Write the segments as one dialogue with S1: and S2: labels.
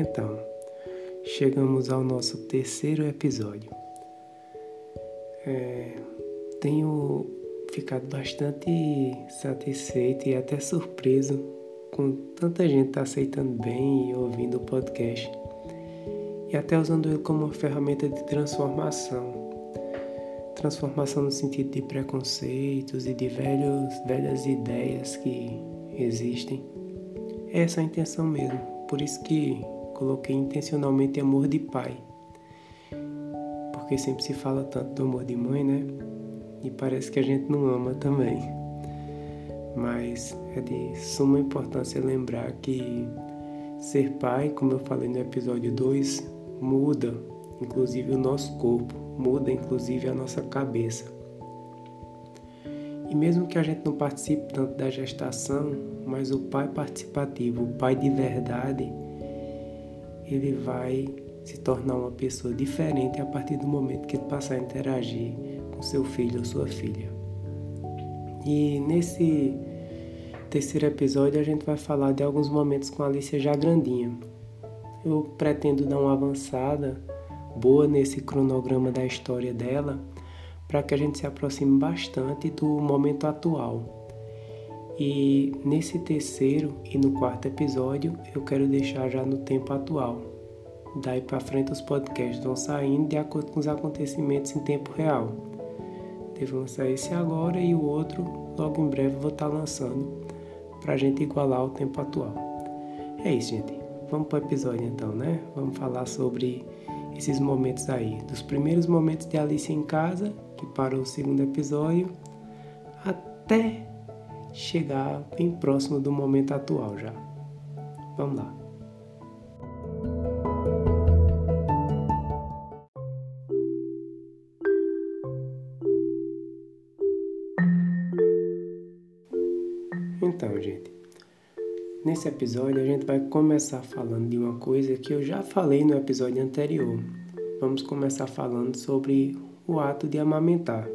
S1: Então, chegamos ao nosso terceiro episódio. É, tenho ficado bastante satisfeito e até surpreso com tanta gente tá aceitando bem e ouvindo o podcast e até usando ele como uma ferramenta de transformação. Transformação no sentido de preconceitos e de velhos, velhas ideias que existem. Essa é a intenção mesmo. Por isso que coloquei intencionalmente amor de pai. Porque sempre se fala tanto do amor de mãe, né? E parece que a gente não ama também. Mas é de suma importância lembrar que ser pai, como eu falei no episódio 2, muda inclusive o nosso corpo, muda inclusive a nossa cabeça. E mesmo que a gente não participe tanto da gestação, mas o pai participativo, o pai de verdade, ele vai se tornar uma pessoa diferente a partir do momento que ele passar a interagir com seu filho ou sua filha. E nesse terceiro episódio a gente vai falar de alguns momentos com a Alicia já grandinha. Eu pretendo dar uma avançada boa nesse cronograma da história dela para que a gente se aproxime bastante do momento atual. E nesse terceiro e no quarto episódio eu quero deixar já no tempo atual. Daí para frente os podcasts vão saindo de acordo com os acontecimentos em tempo real. Devo lançar esse agora e o outro logo em breve vou estar tá lançando para a gente igualar o tempo atual. É isso, gente. Vamos para o episódio então, né? Vamos falar sobre esses momentos aí, dos primeiros momentos de Alice em casa, que parou o segundo episódio, até chegar bem próximo do momento atual já. Vamos lá. Então, gente, Nesse episódio a gente vai começar falando de uma coisa que eu já falei no episódio anterior. Vamos começar falando sobre o ato de amamentar.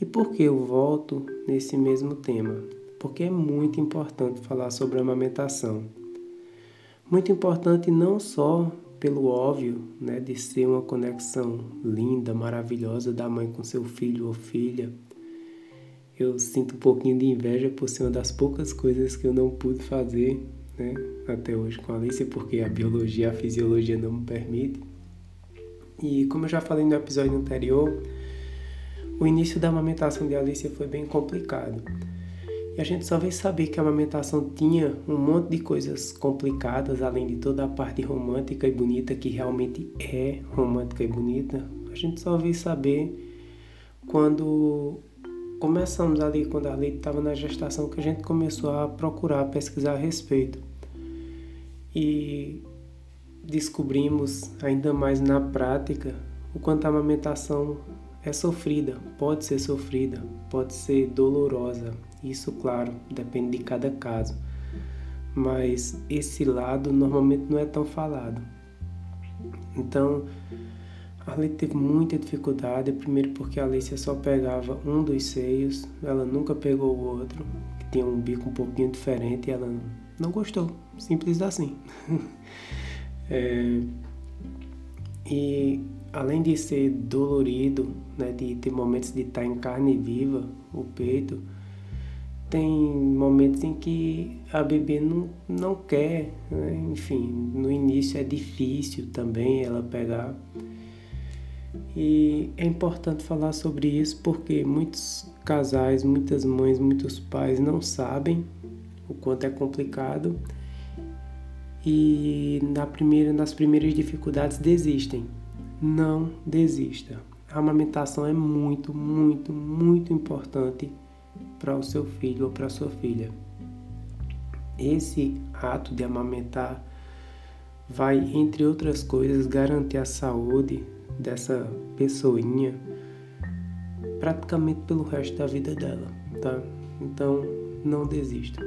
S1: E por que eu volto nesse mesmo tema? Porque é muito importante falar sobre amamentação. Muito importante não só pelo óbvio, né, de ser uma conexão linda, maravilhosa da mãe com seu filho ou filha, eu sinto um pouquinho de inveja por ser uma das poucas coisas que eu não pude fazer né, até hoje com a Alicia, porque a biologia, a fisiologia não me permite. E como eu já falei no episódio anterior, o início da amamentação de Alicia foi bem complicado. E a gente só veio saber que a amamentação tinha um monte de coisas complicadas, além de toda a parte romântica e bonita, que realmente é romântica e bonita. A gente só veio saber quando começamos ali quando a Leite estava na gestação que a gente começou a procurar, pesquisar a respeito. E descobrimos ainda mais na prática o quanto a amamentação é sofrida, pode ser sofrida, pode ser dolorosa. Isso, claro, depende de cada caso. Mas esse lado normalmente não é tão falado. Então, a Alice teve muita dificuldade, primeiro porque a Alicia só pegava um dos seios, ela nunca pegou o outro, que tinha um bico um pouquinho diferente, e ela não gostou, simples assim. é, e além de ser dolorido, né, de ter momentos de estar em carne viva, o peito, tem momentos em que a bebê não, não quer, né? enfim, no início é difícil também ela pegar. E é importante falar sobre isso porque muitos casais, muitas mães, muitos pais não sabem o quanto é complicado e na primeira, nas primeiras dificuldades desistem. Não desista. A amamentação é muito, muito, muito importante para o seu filho ou para sua filha. Esse ato de amamentar vai, entre outras coisas, garantir a saúde dessa pessoinha praticamente pelo resto da vida dela, tá? Então, não desista.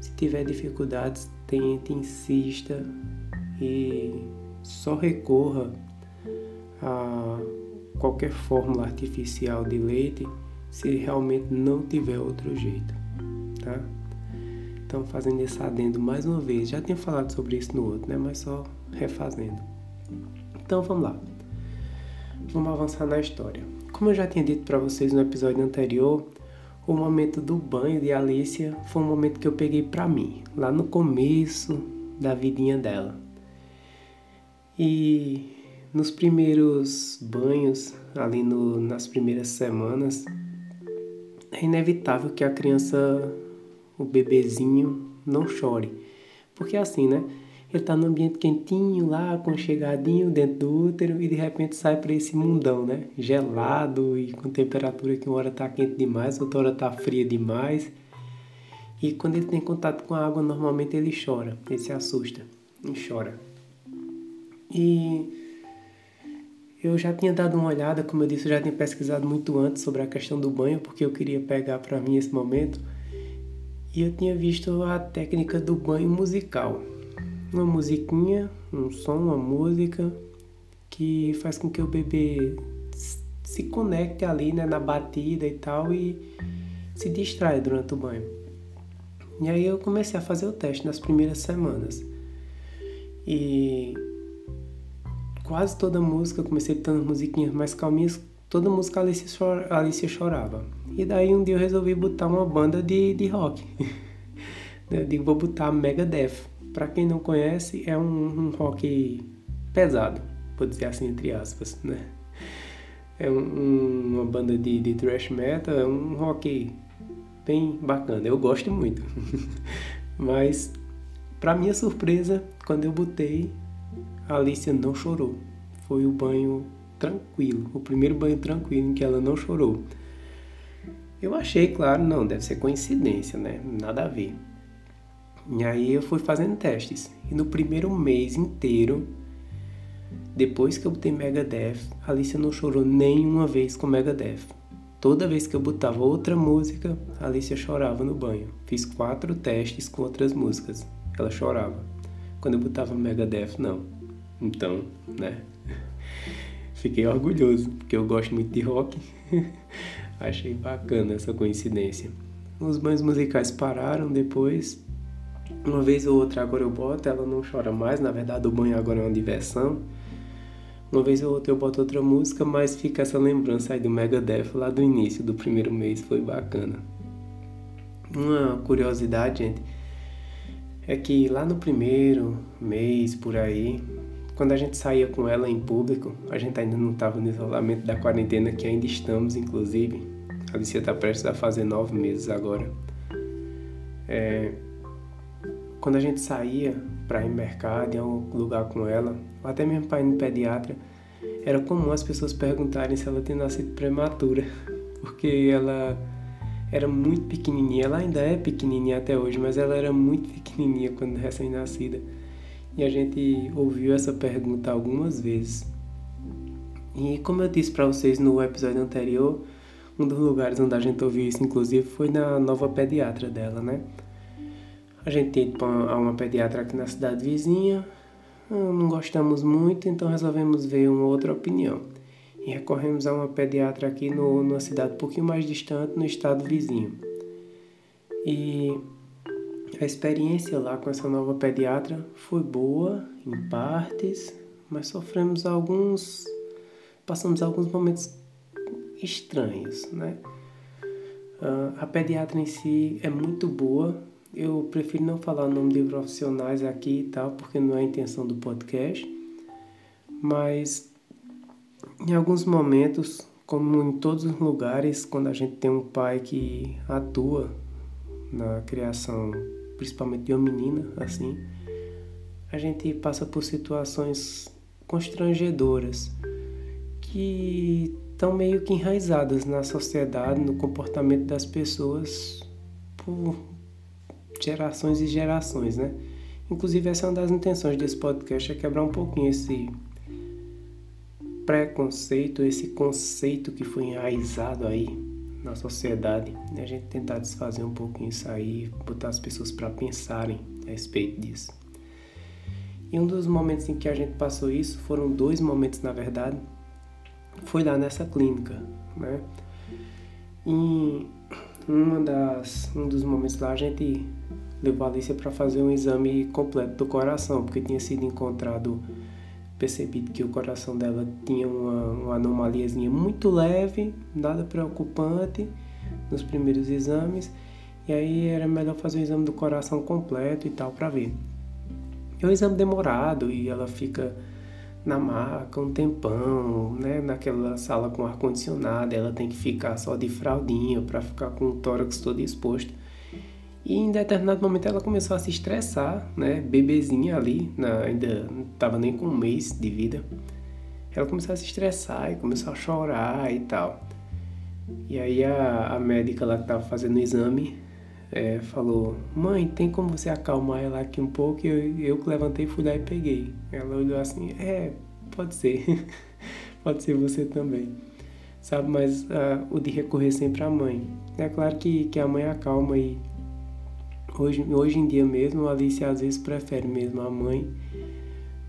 S1: Se tiver dificuldades, tente, insista e só recorra a qualquer fórmula artificial de leite se realmente não tiver outro jeito, tá? Então, fazendo esse adendo mais uma vez, já tinha falado sobre isso no outro, né? Mas só refazendo. Então, vamos lá. Vamos avançar na história. Como eu já tinha dito para vocês no episódio anterior, o momento do banho de Alicia foi um momento que eu peguei para mim, lá no começo da vidinha dela. E nos primeiros banhos, ali no, nas primeiras semanas, é inevitável que a criança, o bebezinho, não chore. Porque é assim, né? Ele tá no ambiente quentinho lá, aconchegadinho dentro do útero e de repente sai para esse mundão, né? Gelado e com temperatura que uma hora tá quente demais, outra hora tá fria demais. E quando ele tem contato com a água, normalmente ele chora, ele se assusta e chora. E eu já tinha dado uma olhada, como eu disse, eu já tinha pesquisado muito antes sobre a questão do banho, porque eu queria pegar para mim esse momento. E eu tinha visto a técnica do banho musical uma musiquinha, um som, uma música que faz com que o bebê se conecte ali né, na batida e tal e se distrai durante o banho. E aí eu comecei a fazer o teste nas primeiras semanas. E quase toda música, comecei botando musiquinhas mais calminhas, toda música Alice, chor Alice chorava. E daí um dia eu resolvi botar uma banda de, de rock. eu digo, vou botar Megadeth. Para quem não conhece, é um, um, rock pesado, vou dizer assim entre aspas, né? É um, uma banda de, de thrash metal, é um rock bem bacana, eu gosto muito. Mas, para minha surpresa, quando eu botei, a Alicia não chorou. Foi o banho tranquilo, o primeiro banho tranquilo em que ela não chorou. Eu achei, claro, não, deve ser coincidência, né? Nada a ver. E aí eu fui fazendo testes. E no primeiro mês inteiro, depois que eu botei Megadeth, a Alicia não chorou nenhuma vez com Megadeth. Toda vez que eu botava outra música, a Alicia chorava no banho. Fiz quatro testes com outras músicas. Ela chorava. Quando eu botava Megadeth, não. Então, né? Fiquei orgulhoso, porque eu gosto muito de rock. Achei bacana essa coincidência. Os banhos musicais pararam depois uma vez ou outra agora eu boto, ela não chora mais, na verdade o banho agora é uma diversão. Uma vez ou outra eu boto outra música, mas fica essa lembrança aí do Megadeth lá do início do primeiro mês, foi bacana. Uma curiosidade, gente, é que lá no primeiro mês, por aí, quando a gente saía com ela em público, a gente ainda não estava no isolamento da quarentena, que ainda estamos, inclusive. A Alicia está prestes a fazer nove meses agora. É, quando a gente saía para ir no mercado, em algum lugar com ela, ou até mesmo para ir no pediatra, era comum as pessoas perguntarem se ela tinha nascido prematura, porque ela era muito pequenininha. Ela ainda é pequenininha até hoje, mas ela era muito pequenininha quando recém-nascida. E a gente ouviu essa pergunta algumas vezes. E como eu disse para vocês no episódio anterior, um dos lugares onde a gente ouviu isso, inclusive, foi na nova pediatra dela, né? A gente ia a uma pediatra aqui na cidade vizinha, ah, não gostamos muito, então resolvemos ver uma outra opinião. E recorremos a uma pediatra aqui no, numa cidade um pouquinho mais distante, no estado vizinho. E a experiência lá com essa nova pediatra foi boa, em partes, mas sofremos alguns. passamos alguns momentos estranhos, né? Uh, a pediatra em si é muito boa, eu prefiro não falar o nome de profissionais aqui e tal, porque não é a intenção do podcast. Mas em alguns momentos, como em todos os lugares, quando a gente tem um pai que atua na criação, principalmente de uma menina, assim, a gente passa por situações constrangedoras que estão meio que enraizadas na sociedade, no comportamento das pessoas por gerações e gerações, né? Inclusive essa é uma das intenções desse podcast é quebrar um pouquinho esse preconceito, esse conceito que foi enraizado aí na sociedade, né? a gente tentar desfazer um pouquinho isso aí, botar as pessoas para pensarem a respeito disso. E um dos momentos em que a gente passou isso, foram dois momentos na verdade, foi lá nessa clínica, né? Em uma das, um dos momentos lá a gente levou a Alicia para fazer um exame completo do coração, porque tinha sido encontrado, percebido que o coração dela tinha uma, uma anomaliazinha muito leve, nada preocupante nos primeiros exames, e aí era melhor fazer o exame do coração completo e tal para ver. É um exame demorado e ela fica na maca um tempão, né, naquela sala com ar condicionado, ela tem que ficar só de fraldinha para ficar com o tórax todo exposto. E em determinado momento ela começou a se estressar, né, bebezinha ali, na, ainda não estava nem com um mês de vida. Ela começou a se estressar e começou a chorar e tal. E aí a, a médica lá que estava fazendo o exame é, falou: Mãe, tem como você acalmar ela aqui um pouco? E eu, eu levantei, fui lá e peguei. Ela olhou assim: É, pode ser. pode ser você também. Sabe, mas uh, o de recorrer sempre à mãe. É claro que, que a mãe acalma e hoje, hoje em dia mesmo a Alice às vezes prefere mesmo a mãe.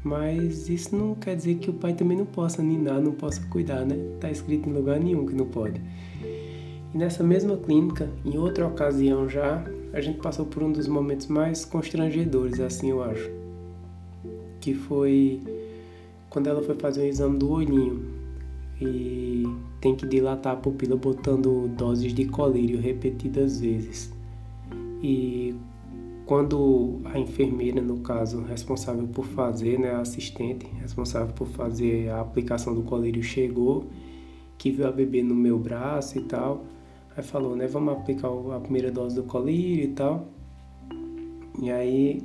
S1: Mas isso não quer dizer que o pai também não possa ninar, não possa cuidar, né? Tá escrito em lugar nenhum que não pode. E nessa mesma clínica, em outra ocasião já, a gente passou por um dos momentos mais constrangedores, assim eu acho. Que foi quando ela foi fazer o exame do olhinho e tem que dilatar a pupila botando doses de colírio repetidas vezes. E quando a enfermeira, no caso, responsável por fazer, né, a assistente responsável por fazer a aplicação do colírio chegou, que viu a bebê no meu braço e tal, Aí falou, né, vamos aplicar a primeira dose do colírio e tal. E aí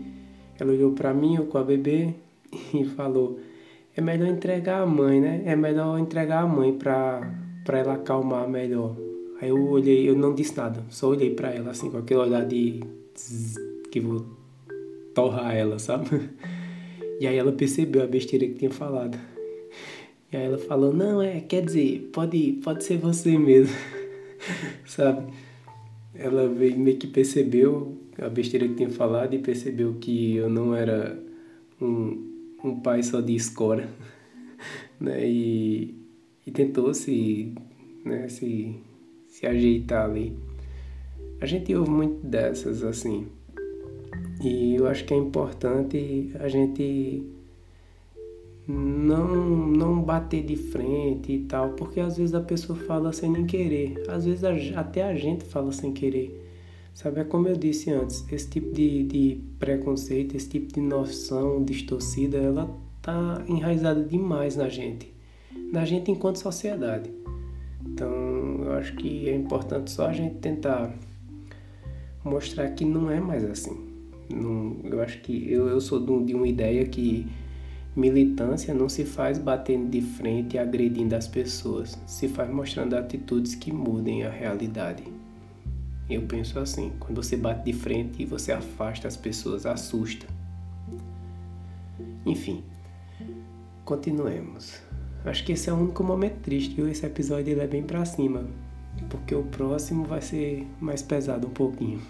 S1: ela olhou para mim, eu com a bebê, e falou, é melhor entregar a mãe, né? É melhor entregar a mãe pra ela acalmar melhor. Aí eu olhei, eu não disse nada, só olhei para ela assim, com aquele olhar de que vou torrar ela, sabe? E aí ela percebeu a besteira que tinha falado. E aí ela falou, não, é, quer dizer, pode, pode ser você mesmo. sabe? Ela meio que percebeu a besteira que tinha falado e percebeu que eu não era um, um pai só de escora, né? E, e tentou se, né, se, se ajeitar ali. A gente ouve muito dessas, assim. E eu acho que é importante a gente não não bater de frente e tal, porque às vezes a pessoa fala sem nem querer, às vezes a, até a gente fala sem querer. Sabe, é como eu disse antes, esse tipo de, de preconceito, esse tipo de noção distorcida, ela tá enraizada demais na gente, na gente enquanto sociedade. Então, eu acho que é importante só a gente tentar mostrar que não é mais assim. Não, eu acho que eu, eu sou de uma ideia que Militância não se faz batendo de frente e agredindo as pessoas, se faz mostrando atitudes que mudem a realidade. Eu penso assim: quando você bate de frente e você afasta as pessoas, assusta. Enfim, continuemos. Acho que esse é o único momento triste, viu? Esse episódio ele é bem pra cima, porque o próximo vai ser mais pesado um pouquinho.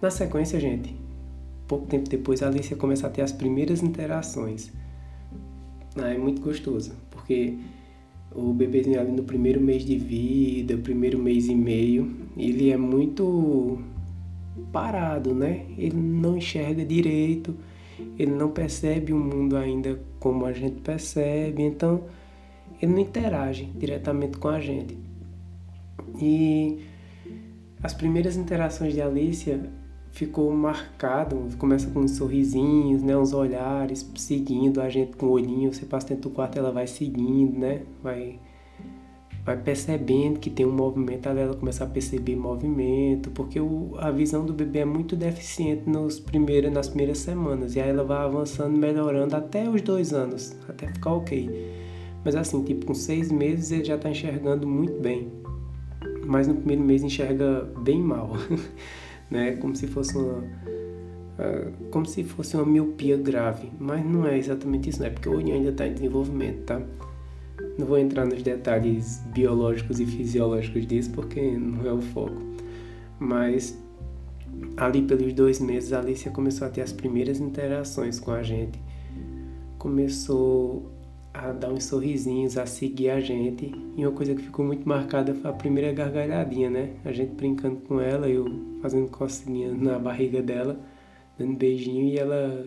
S1: Na sequência, gente, pouco tempo depois a Alicia começa a ter as primeiras interações. Ah, é muito gostoso, porque o bebezinho ali no primeiro mês de vida, primeiro mês e meio, ele é muito parado, né? Ele não enxerga direito, ele não percebe o mundo ainda como a gente percebe, então ele não interage diretamente com a gente. E as primeiras interações de Alicia ficou marcado, começa com uns sorrisinhos, né, uns olhares, seguindo a gente com o olhinho, você passa dentro do quarto, ela vai seguindo, né, vai vai percebendo que tem um movimento, ela começa a perceber movimento, porque o, a visão do bebê é muito deficiente nos primeiros, nas primeiras semanas, e aí ela vai avançando, melhorando até os dois anos, até ficar ok. Mas assim, tipo, com seis meses ele já está enxergando muito bem, mas no primeiro mês enxerga bem mal. né? Como se fosse uma uh, como se fosse uma miopia grave, mas não é exatamente isso, né? Porque o olho ainda está em desenvolvimento, tá? Não vou entrar nos detalhes biológicos e fisiológicos disso porque não é o foco. Mas ali pelos dois meses a Alicia começou a ter as primeiras interações com a gente. Começou a dar uns sorrisinhos, a seguir a gente. E uma coisa que ficou muito marcada foi a primeira gargalhadinha, né? A gente brincando com ela, eu fazendo cocinha na barriga dela, dando beijinho e ela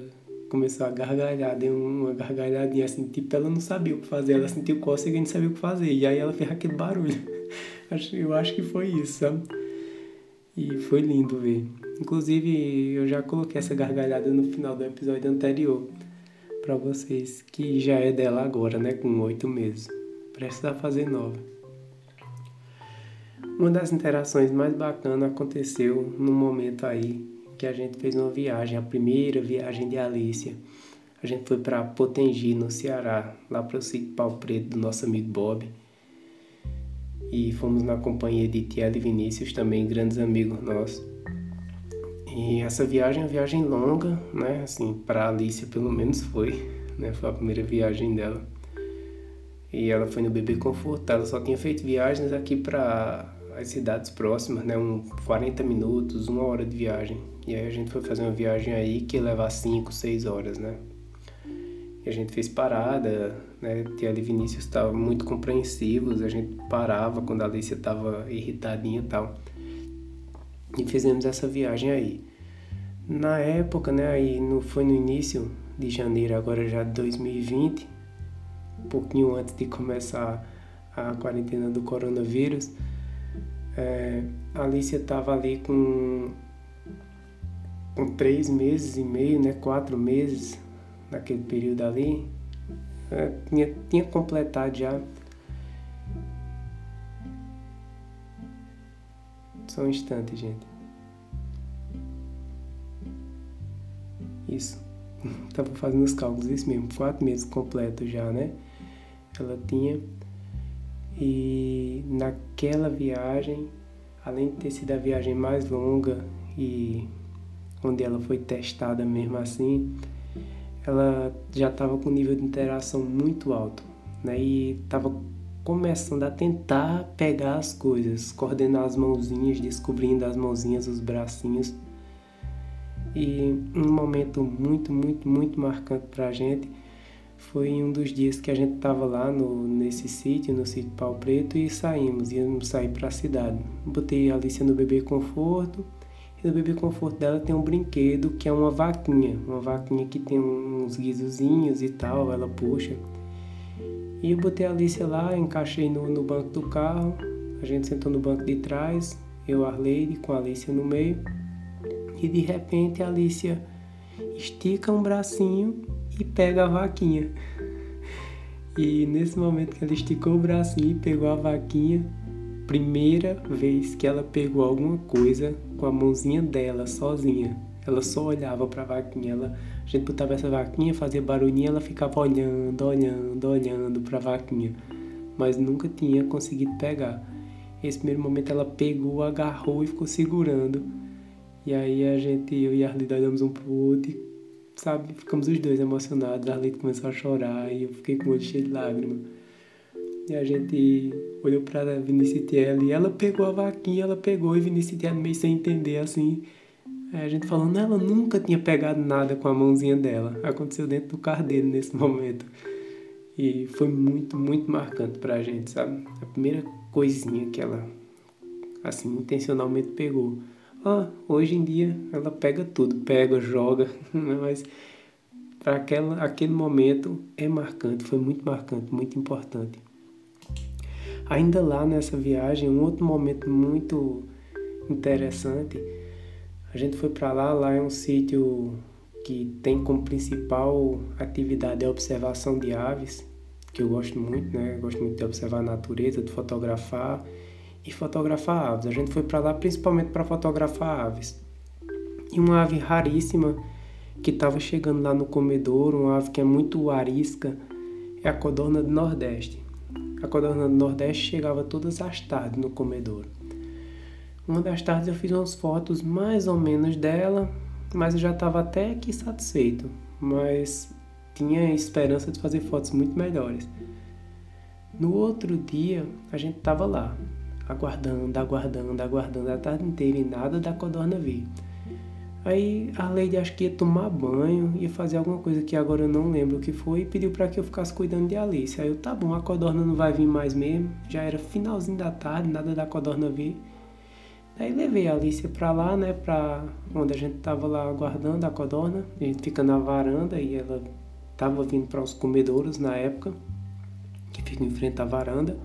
S1: começou a gargalhar, deu uma gargalhadinha assim, tipo, ela não sabia o que fazer, ela sentiu cócega e não sabia o que fazer. E aí ela fez aquele barulho. Eu acho que foi isso, sabe? E foi lindo ver. Inclusive, eu já coloquei essa gargalhada no final do episódio anterior para vocês, que já é dela agora, né, com oito meses. Precisa fazer nova. Uma das interações mais bacanas aconteceu no momento aí que a gente fez uma viagem, a primeira viagem de Alicia. A gente foi para Potengi, no Ceará, lá para o sítio Pau Preto do nosso amigo Bob. E fomos na companhia de Tiago e Vinícius, também grandes amigos nossos. E essa viagem é uma viagem longa, né? Assim, para Alicia pelo menos foi, né? Foi a primeira viagem dela. E ela foi no Bebê Conforto, ela só tinha feito viagens aqui para as cidades próximas, né? Um 40 minutos, uma hora de viagem. E aí a gente foi fazer uma viagem aí que ia levar 5, 6 horas, né? E a gente fez parada, né? Tia e Vinícius estavam muito compreensivos, a gente parava quando a Alicia estava irritadinha e tal e fizemos essa viagem aí. Na época, né, aí no, foi no início de janeiro, agora já de 2020, um pouquinho antes de começar a quarentena do coronavírus, é, a Alicia estava ali com, com três meses e meio, né, quatro meses naquele período ali, é, tinha, tinha completado já Só um instante, gente. Isso. Tava fazendo os cálculos, isso mesmo. Quatro meses completos já, né? Ela tinha. E naquela viagem, além de ter sido a viagem mais longa e onde ela foi testada mesmo assim, ela já estava com um nível de interação muito alto, né? E estava começando a tentar pegar as coisas, coordenar as mãozinhas, descobrindo as mãozinhas, os bracinhos. E um momento muito, muito, muito marcante para a gente foi um dos dias que a gente estava lá no, nesse sítio, no sítio Pau Preto, e saímos, íamos sair para a cidade. Botei a Alicia no bebê conforto, e no bebê conforto dela tem um brinquedo que é uma vaquinha, uma vaquinha que tem uns guizozinhos e tal, ela puxa. E eu botei a Alicia lá, encaixei no, no banco do carro, a gente sentou no banco de trás, eu, Arleide, com a Alicia no meio, e de repente a Alicia estica um bracinho e pega a vaquinha. E nesse momento que ela esticou o bracinho e pegou a vaquinha, primeira vez que ela pegou alguma coisa com a mãozinha dela, sozinha. Ela só olhava para a vaquinha, ela a gente botava essa vaquinha, fazia barulhinho, ela ficava olhando, olhando, olhando para a vaquinha, mas nunca tinha conseguido pegar. Esse primeiro momento ela pegou, agarrou e ficou segurando. E aí a gente, eu e a Arlita olhamos um pro outro e, sabe, ficamos os dois emocionados. A Arlita começou a chorar e eu fiquei com o olho cheio de lágrimas. E a gente olhou pra Vinícius e ela pegou a vaquinha, ela pegou e Vinícius meio sem entender assim. Aí a gente falando, ela nunca tinha pegado nada com a mãozinha dela. Aconteceu dentro do carro dele nesse momento. E foi muito, muito marcante pra gente, sabe? A primeira coisinha que ela, assim, intencionalmente pegou. Ah, hoje em dia ela pega tudo, pega, joga, né? mas para aquela aquele momento é marcante, foi muito marcante, muito importante. Ainda lá nessa viagem, um outro momento muito interessante a gente foi para lá, lá é um sítio que tem como principal atividade a observação de aves, que eu gosto muito, né? Eu gosto muito de observar a natureza, de fotografar e fotografar aves. A gente foi para lá principalmente para fotografar aves. E uma ave raríssima que estava chegando lá no comedouro, uma ave que é muito arisca, é a codorna do Nordeste. A codorna do Nordeste chegava todas as tardes no comedouro. Uma das tardes eu fiz umas fotos mais ou menos dela, mas eu já estava até aqui satisfeito, mas tinha esperança de fazer fotos muito melhores. No outro dia, a gente estava lá, aguardando, aguardando, aguardando a tarde inteira e nada da codorna vir. Aí a Lady acho que ia tomar banho, ia fazer alguma coisa que agora eu não lembro o que foi, e pediu para que eu ficasse cuidando de Alice. Aí eu, tá bom, a codorna não vai vir mais mesmo, já era finalzinho da tarde, nada da codorna vir. Aí levei a Alice pra lá, né, pra onde a gente tava lá aguardando a codorna, a gente fica na varanda e ela tava vindo para os comedouros na época, que fica em frente à varanda.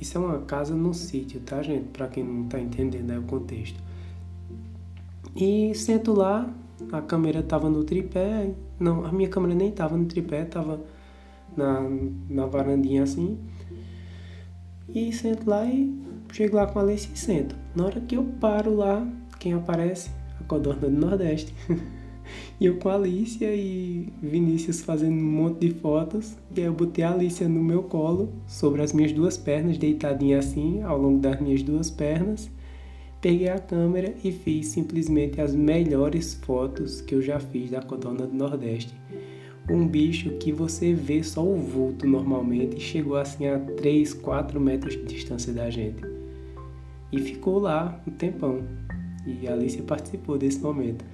S1: Isso é uma casa no sítio, tá, gente? Para quem não tá entendendo né, o contexto. E sento lá, a câmera tava no tripé, não, a minha câmera nem tava no tripé, tava na, na varandinha assim. E sento lá e chego lá com a Alice e sento. Na hora que eu paro lá, quem aparece? A codorna do Nordeste. e eu com a Alicia e Vinícius fazendo um monte de fotos. E aí eu botei a Alicia no meu colo, sobre as minhas duas pernas, deitadinha assim, ao longo das minhas duas pernas peguei a câmera e fiz simplesmente as melhores fotos que eu já fiz da codorna do Nordeste. Um bicho que você vê só o vulto normalmente chegou assim a 3, 4 metros de distância da gente. E ficou lá um tempão. E a Alicia participou desse momento.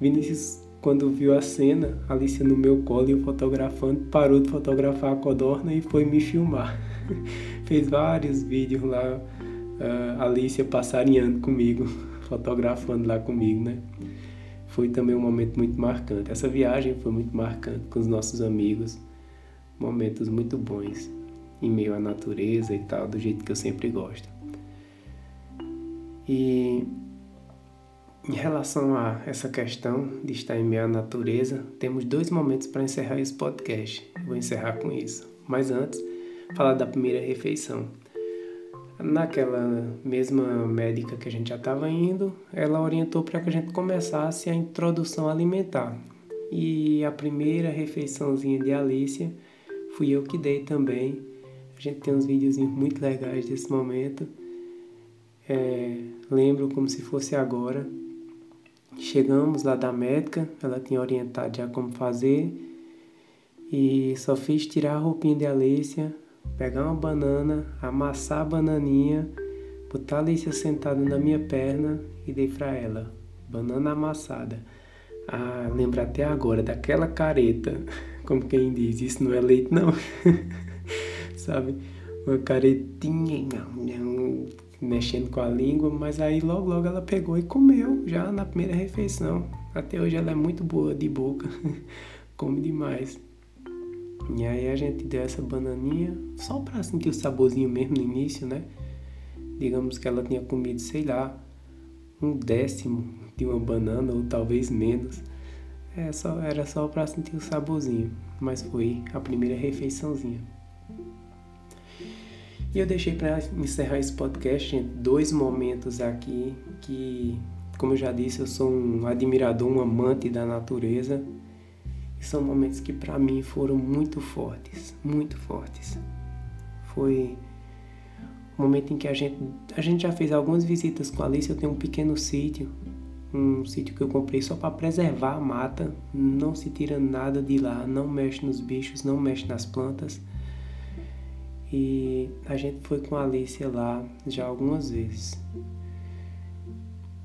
S1: Vinícius, quando viu a cena, a Alicia no meu colo e eu fotografando, parou de fotografar a codorna e foi me filmar. Fez vários vídeos lá uh, Alicia passarinhando comigo, fotografando lá comigo, né? Foi também um momento muito marcante. Essa viagem foi muito marcante com os nossos amigos, momentos muito bons, em meio à natureza e tal, do jeito que eu sempre gosto. E em relação a essa questão de estar em meio à natureza, temos dois momentos para encerrar esse podcast. vou encerrar com isso. Mas antes, falar da primeira refeição. Naquela mesma médica que a gente já estava indo, ela orientou para que a gente começasse a introdução alimentar. E a primeira refeiçãozinha de Alicia fui eu que dei também. A gente tem uns videozinhos muito legais desse momento. É, lembro como se fosse agora. Chegamos lá da médica, ela tinha orientado já como fazer. E só fiz tirar a roupinha de Alicia, pegar uma banana, amassar a bananinha, botar a Alicia sentada na minha perna e dei para ela. Banana amassada. Ah, lembro até agora daquela careta, como quem diz, isso não é leite não. Sabe? Uma caretinha, mexendo com a língua, mas aí logo logo ela pegou e comeu já na primeira refeição. Até hoje ela é muito boa de boca, come demais. E aí a gente deu essa bananinha só para sentir o saborzinho mesmo no início, né? Digamos que ela tinha comido, sei lá, um décimo de uma banana ou talvez menos. É só, era só para sentir o saborzinho, mas foi a primeira refeiçãozinha. E eu deixei para encerrar esse podcast, gente, dois momentos aqui que, como eu já disse, eu sou um admirador, um amante da natureza são momentos que para mim foram muito fortes, muito fortes. Foi um momento em que a gente, a gente já fez algumas visitas com a Alice. Eu tenho um pequeno sítio, um sítio que eu comprei só para preservar a mata. Não se tira nada de lá, não mexe nos bichos, não mexe nas plantas. E a gente foi com a Alice lá já algumas vezes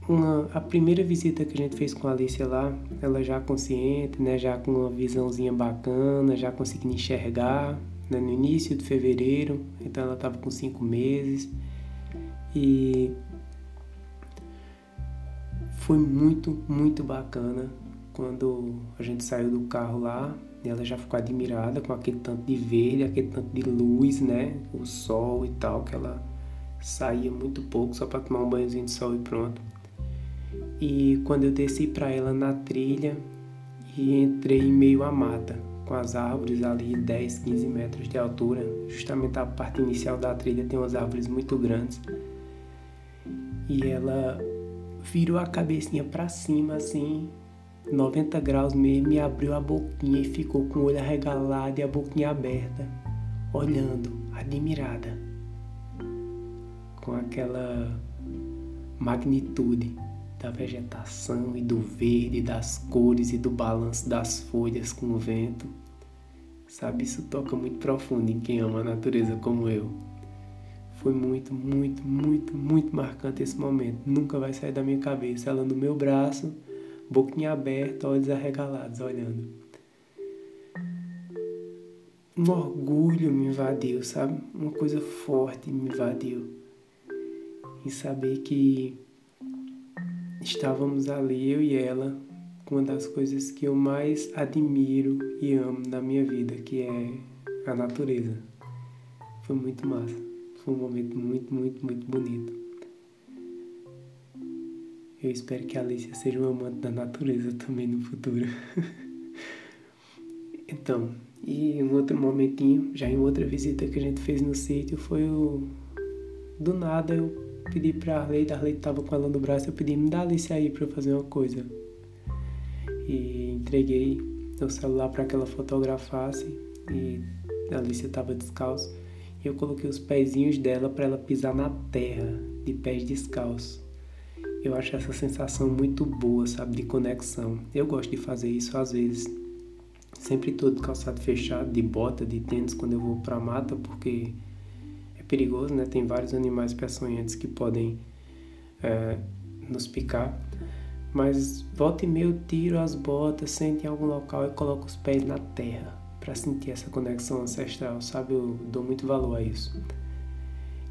S1: uma, a primeira visita que a gente fez com a Alicia lá, ela já consciente, né, já com uma visãozinha bacana, já conseguindo enxergar, né, no início de fevereiro, então ela estava com cinco meses e foi muito, muito bacana quando a gente saiu do carro lá, ela já ficou admirada com aquele tanto de verde, aquele tanto de luz, né, o sol e tal, que ela saía muito pouco só para tomar um banhozinho de sol e pronto. E quando eu desci para ela na trilha e entrei em meio à mata, com as árvores ali 10, 15 metros de altura, justamente a parte inicial da trilha tem umas árvores muito grandes. E ela virou a cabecinha para cima assim, 90 graus mesmo, e abriu a boquinha e ficou com o olho arregalado e a boquinha aberta, olhando, admirada, com aquela magnitude da vegetação e do verde, das cores e do balanço das folhas com o vento. Sabe, isso toca muito profundo em quem ama a natureza como eu. Foi muito, muito, muito, muito marcante esse momento. Nunca vai sair da minha cabeça. Ela no meu braço, boquinha aberta, olhos arregalados, olhando. Um orgulho me invadiu, sabe? Uma coisa forte me invadiu. Em saber que estávamos ali, eu e ela, com uma das coisas que eu mais admiro e amo na minha vida, que é a natureza. Foi muito massa. Foi um momento muito, muito, muito bonito. Eu espero que a Alicia seja um amante da natureza também no futuro. então, e um outro momentinho, já em outra visita que a gente fez no sítio, foi o. Do nada eu pedi pra Arley, a Arley tava com ela no braço, eu pedi, me dá a Alicia aí pra eu fazer uma coisa. E entreguei o celular para que ela fotografasse e a Alicia tava descalço eu coloquei os pezinhos dela para ela pisar na terra, de pés descalços. Eu acho essa sensação muito boa, sabe, de conexão. Eu gosto de fazer isso às vezes. Sempre todo calçado fechado, de bota, de tênis quando eu vou pra mata, porque perigoso, né? Tem vários animais peçonhentos que podem é, nos picar. Mas volta e meia eu tiro as botas, sento em algum local e coloco os pés na terra para sentir essa conexão ancestral, sabe? Eu dou muito valor a isso.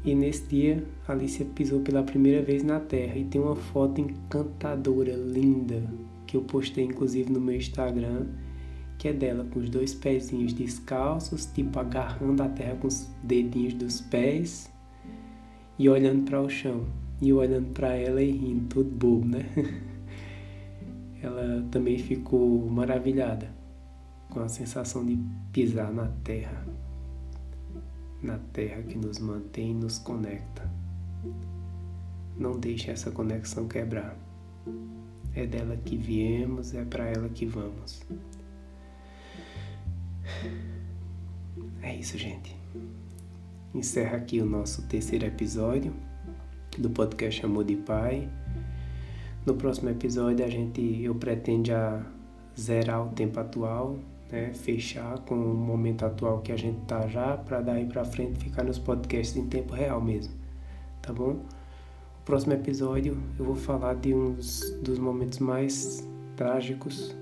S1: E nesse dia, Alicia pisou pela primeira vez na Terra e tem uma foto encantadora, linda, que eu postei inclusive no meu Instagram, que é dela com os dois pezinhos descalços, tipo agarrando a terra com os dedinhos dos pés e olhando para o chão. E olhando para ela e rindo, todo bobo, né? ela também ficou maravilhada com a sensação de pisar na terra, na terra que nos mantém e nos conecta. Não deixe essa conexão quebrar. É dela que viemos, é para ela que vamos. É isso, gente. Encerra aqui o nosso terceiro episódio do podcast Amor de Pai. No próximo episódio a gente eu pretendo já zerar o tempo atual, né, fechar com o momento atual que a gente tá já, para daí para frente ficar nos podcasts em tempo real mesmo, tá bom? O próximo episódio eu vou falar de uns dos momentos mais trágicos,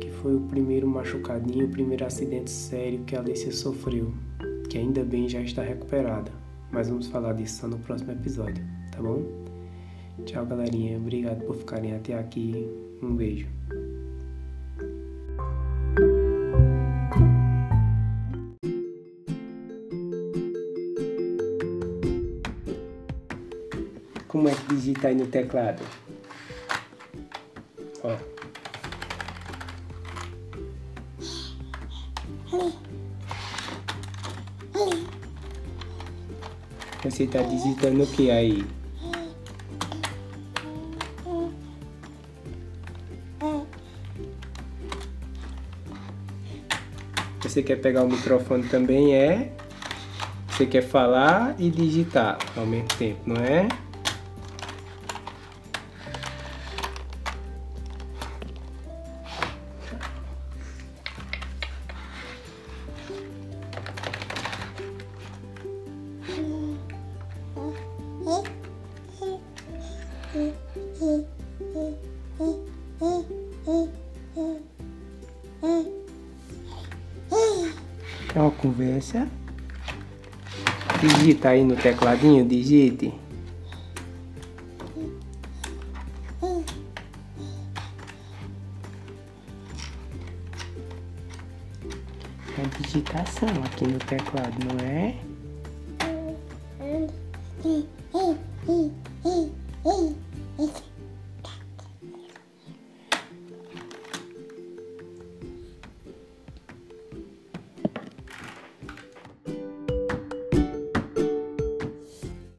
S1: que foi o primeiro machucadinho, o primeiro acidente sério que a Alicia sofreu, que ainda bem já está recuperada, mas vamos falar disso só no próximo episódio, tá bom? Tchau, galerinha. Obrigado por ficarem até aqui. Um beijo. Como é que digita aí no teclado? Você está digitando o que aí? Você quer pegar o microfone também, é? Você quer falar e digitar ao mesmo tempo, não? É conversa. Digita aí no tecladinho, digite. É digitação aqui no teclado, não